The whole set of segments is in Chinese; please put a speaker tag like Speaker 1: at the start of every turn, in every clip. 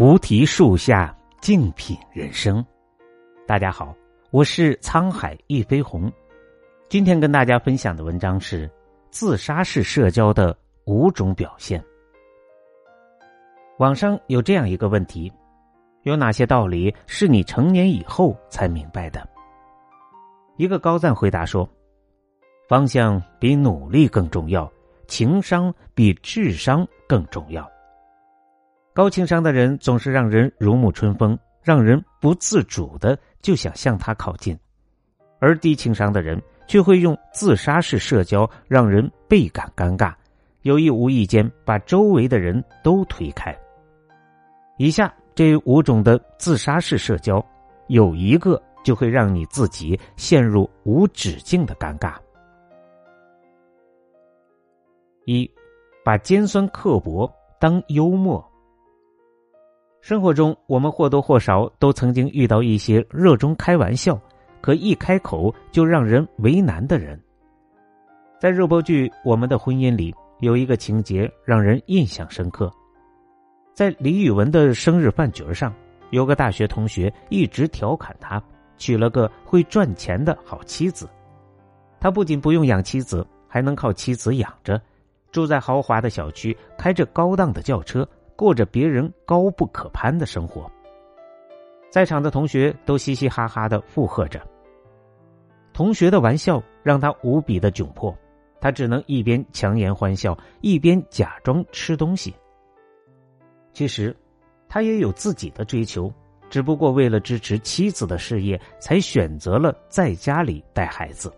Speaker 1: 菩提树下静品人生。大家好，我是沧海一飞鸿。今天跟大家分享的文章是自杀式社交的五种表现。网上有这样一个问题：有哪些道理是你成年以后才明白的？一个高赞回答说：“方向比努力更重要，情商比智商更重要。”高情商的人总是让人如沐春风，让人不自主的就想向他靠近；而低情商的人却会用自杀式社交，让人倍感尴尬，有意无意间把周围的人都推开。以下这五种的自杀式社交，有一个就会让你自己陷入无止境的尴尬。一，把尖酸刻薄当幽默。生活中，我们或多或少都曾经遇到一些热衷开玩笑，可一开口就让人为难的人。在热播剧《我们的婚姻》里，有一个情节让人印象深刻。在李宇文的生日饭局上，有个大学同学一直调侃他娶了个会赚钱的好妻子。他不仅不用养妻子，还能靠妻子养着，住在豪华的小区，开着高档的轿车。过着别人高不可攀的生活，在场的同学都嘻嘻哈哈的附和着。同学的玩笑让他无比的窘迫，他只能一边强颜欢笑，一边假装吃东西。其实，他也有自己的追求，只不过为了支持妻子的事业，才选择了在家里带孩子。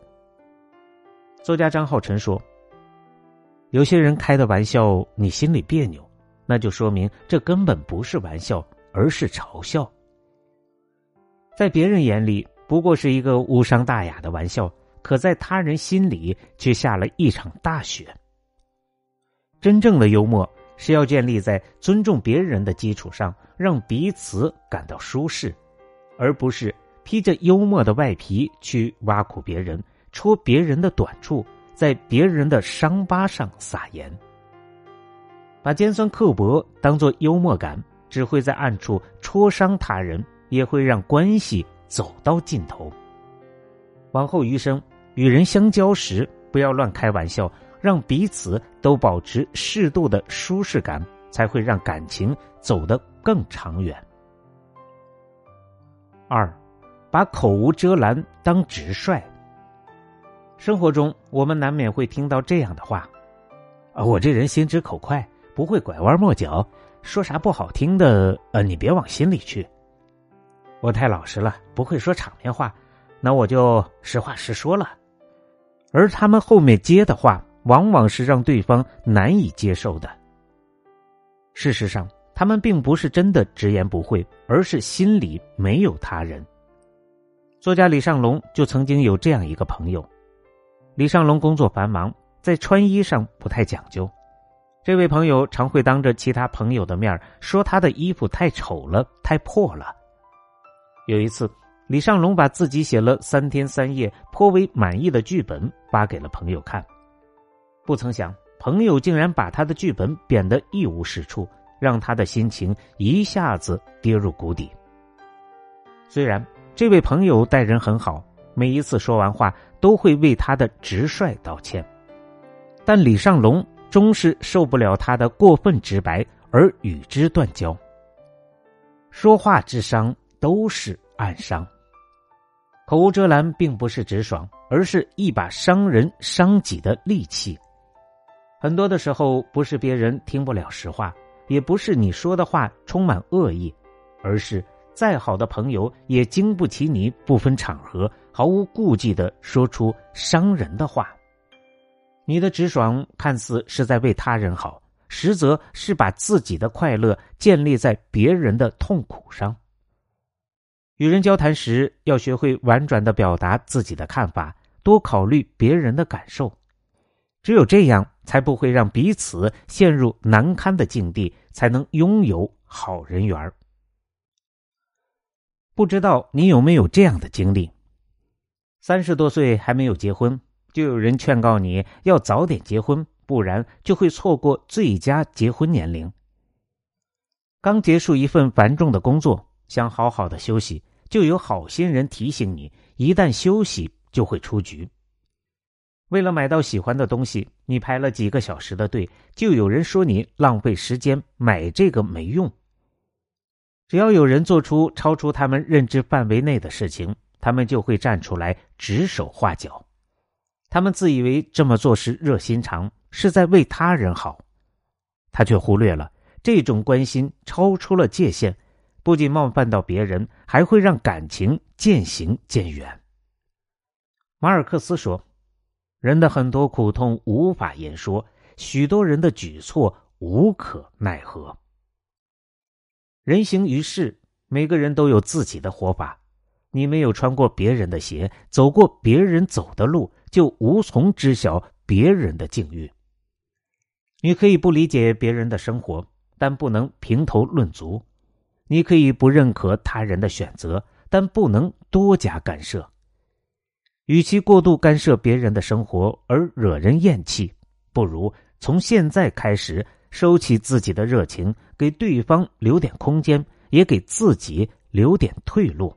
Speaker 1: 作家张浩晨说：“有些人开的玩笑，你心里别扭。”那就说明这根本不是玩笑，而是嘲笑。在别人眼里不过是一个无伤大雅的玩笑，可在他人心里却下了一场大雪。真正的幽默是要建立在尊重别人的基础上，让彼此感到舒适，而不是披着幽默的外皮去挖苦别人，戳别人的短处，在别人的伤疤上撒盐。把尖酸刻薄当做幽默感，只会在暗处戳伤他人，也会让关系走到尽头。往后余生，与人相交时不要乱开玩笑，让彼此都保持适度的舒适感，才会让感情走得更长远。二，把口无遮拦当直率。生活中，我们难免会听到这样的话：“啊，我这人心直口快。”不会拐弯抹角，说啥不好听的，呃，你别往心里去。我太老实了，不会说场面话，那我就实话实说了。而他们后面接的话，往往是让对方难以接受的。事实上，他们并不是真的直言不讳，而是心里没有他人。作家李尚龙就曾经有这样一个朋友，李尚龙工作繁忙，在穿衣上不太讲究。这位朋友常会当着其他朋友的面说他的衣服太丑了、太破了。有一次，李尚龙把自己写了三天三夜颇为满意的剧本发给了朋友看，不曾想朋友竟然把他的剧本贬得一无是处，让他的心情一下子跌入谷底。虽然这位朋友待人很好，每一次说完话都会为他的直率道歉，但李尚龙。终是受不了他的过分直白，而与之断交。说话之伤都是暗伤，口无遮拦并不是直爽，而是一把伤人伤己的利器。很多的时候，不是别人听不了实话，也不是你说的话充满恶意，而是再好的朋友也经不起你不分场合、毫无顾忌的说出伤人的话。你的直爽看似是在为他人好，实则是把自己的快乐建立在别人的痛苦上。与人交谈时，要学会婉转的表达自己的看法，多考虑别人的感受。只有这样，才不会让彼此陷入难堪的境地，才能拥有好人缘。不知道你有没有这样的经历？三十多岁还没有结婚。就有人劝告你要早点结婚，不然就会错过最佳结婚年龄。刚结束一份繁重的工作，想好好的休息，就有好心人提醒你，一旦休息就会出局。为了买到喜欢的东西，你排了几个小时的队，就有人说你浪费时间，买这个没用。只要有人做出超出他们认知范围内的事情，他们就会站出来指手画脚。他们自以为这么做是热心肠，是在为他人好，他却忽略了。这种关心超出了界限，不仅冒犯到别人，还会让感情渐行渐远。马尔克斯说：“人的很多苦痛无法言说，许多人的举措无可奈何。人行于世，每个人都有自己的活法。你没有穿过别人的鞋，走过别人走的路，就无从知晓别人的境遇。你可以不理解别人的生活。”但不能评头论足，你可以不认可他人的选择，但不能多加干涉。与其过度干涉别人的生活而惹人厌弃，不如从现在开始收起自己的热情，给对方留点空间，也给自己留点退路。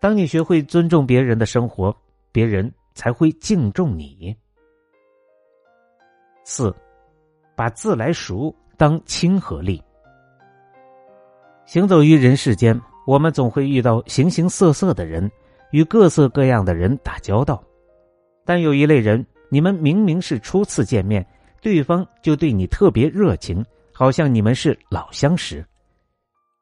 Speaker 1: 当你学会尊重别人的生活，别人才会敬重你。四，把自来熟。当亲和力，行走于人世间，我们总会遇到形形色色的人，与各色各样的人打交道。但有一类人，你们明明是初次见面，对方就对你特别热情，好像你们是老相识。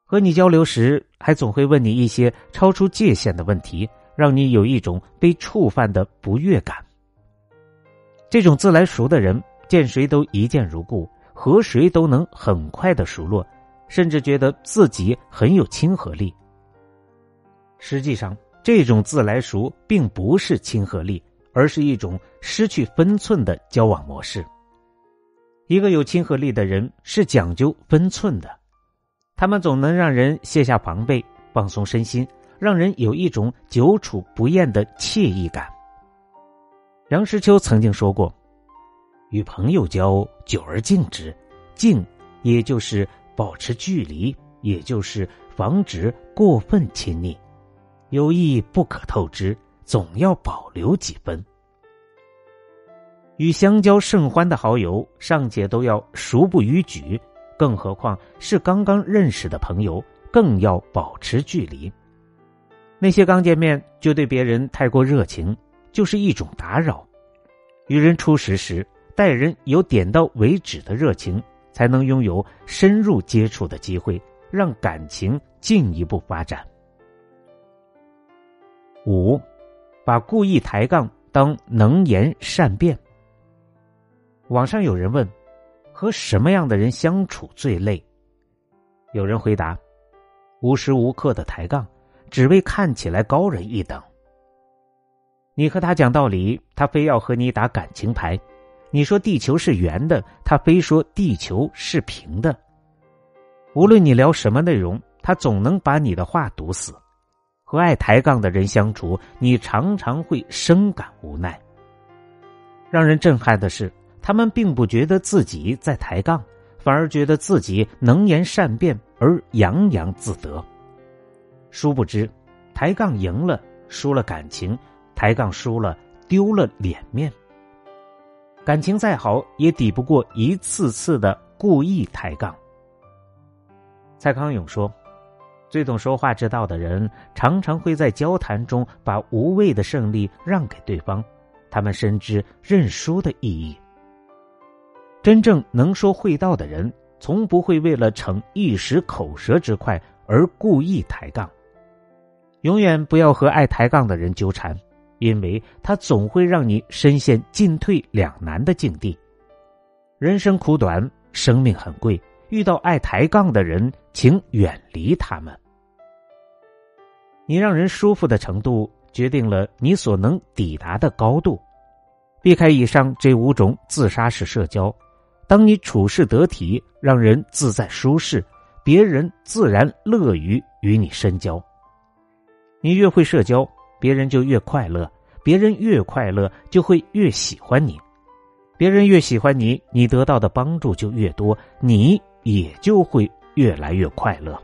Speaker 1: 和你交流时，还总会问你一些超出界限的问题，让你有一种被触犯的不悦感。这种自来熟的人，见谁都一见如故。和谁都能很快的熟络，甚至觉得自己很有亲和力。实际上，这种自来熟并不是亲和力，而是一种失去分寸的交往模式。一个有亲和力的人是讲究分寸的，他们总能让人卸下防备，放松身心，让人有一种久处不厌的惬意感。梁实秋曾经说过。与朋友交，久而敬之，敬也就是保持距离，也就是防止过分亲昵。友谊不可透支，总要保留几分。与相交甚欢的好友，尚且都要熟不逾矩，更何况是刚刚认识的朋友，更要保持距离。那些刚见面就对别人太过热情，就是一种打扰。与人初识时。待人有点到为止的热情，才能拥有深入接触的机会，让感情进一步发展。五，把故意抬杠当能言善辩。网上有人问：和什么样的人相处最累？有人回答：无时无刻的抬杠，只为看起来高人一等。你和他讲道理，他非要和你打感情牌。你说地球是圆的，他非说地球是平的。无论你聊什么内容，他总能把你的话堵死。和爱抬杠的人相处，你常常会深感无奈。让人震撼的是，他们并不觉得自己在抬杠，反而觉得自己能言善辩而洋洋自得。殊不知，抬杠赢了输了感情，抬杠输了丢了脸面。感情再好，也抵不过一次次的故意抬杠。蔡康永说：“最懂说话之道的人，常常会在交谈中把无谓的胜利让给对方，他们深知认输的意义。真正能说会道的人，从不会为了逞一时口舌之快而故意抬杠。永远不要和爱抬杠的人纠缠。”因为他总会让你深陷进退两难的境地。人生苦短，生命很贵，遇到爱抬杠的人，请远离他们。你让人舒服的程度，决定了你所能抵达的高度。避开以上这五种自杀式社交，当你处事得体，让人自在舒适，别人自然乐于与你深交。你越会社交。别人就越快乐，别人越快乐就会越喜欢你，别人越喜欢你，你得到的帮助就越多，你也就会越来越快乐。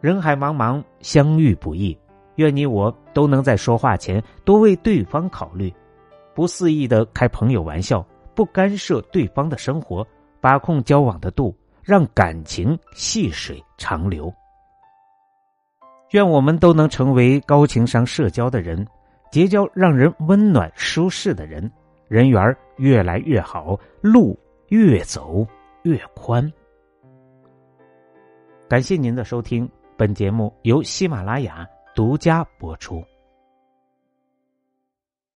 Speaker 1: 人海茫茫，相遇不易，愿你我都能在说话前多为对方考虑，不肆意的开朋友玩笑，不干涉对方的生活，把控交往的度，让感情细水长流。愿我们都能成为高情商社交的人，结交让人温暖舒适的人，人缘越来越好，路越走越宽。感谢您的收听，本节目由喜马拉雅独家播出。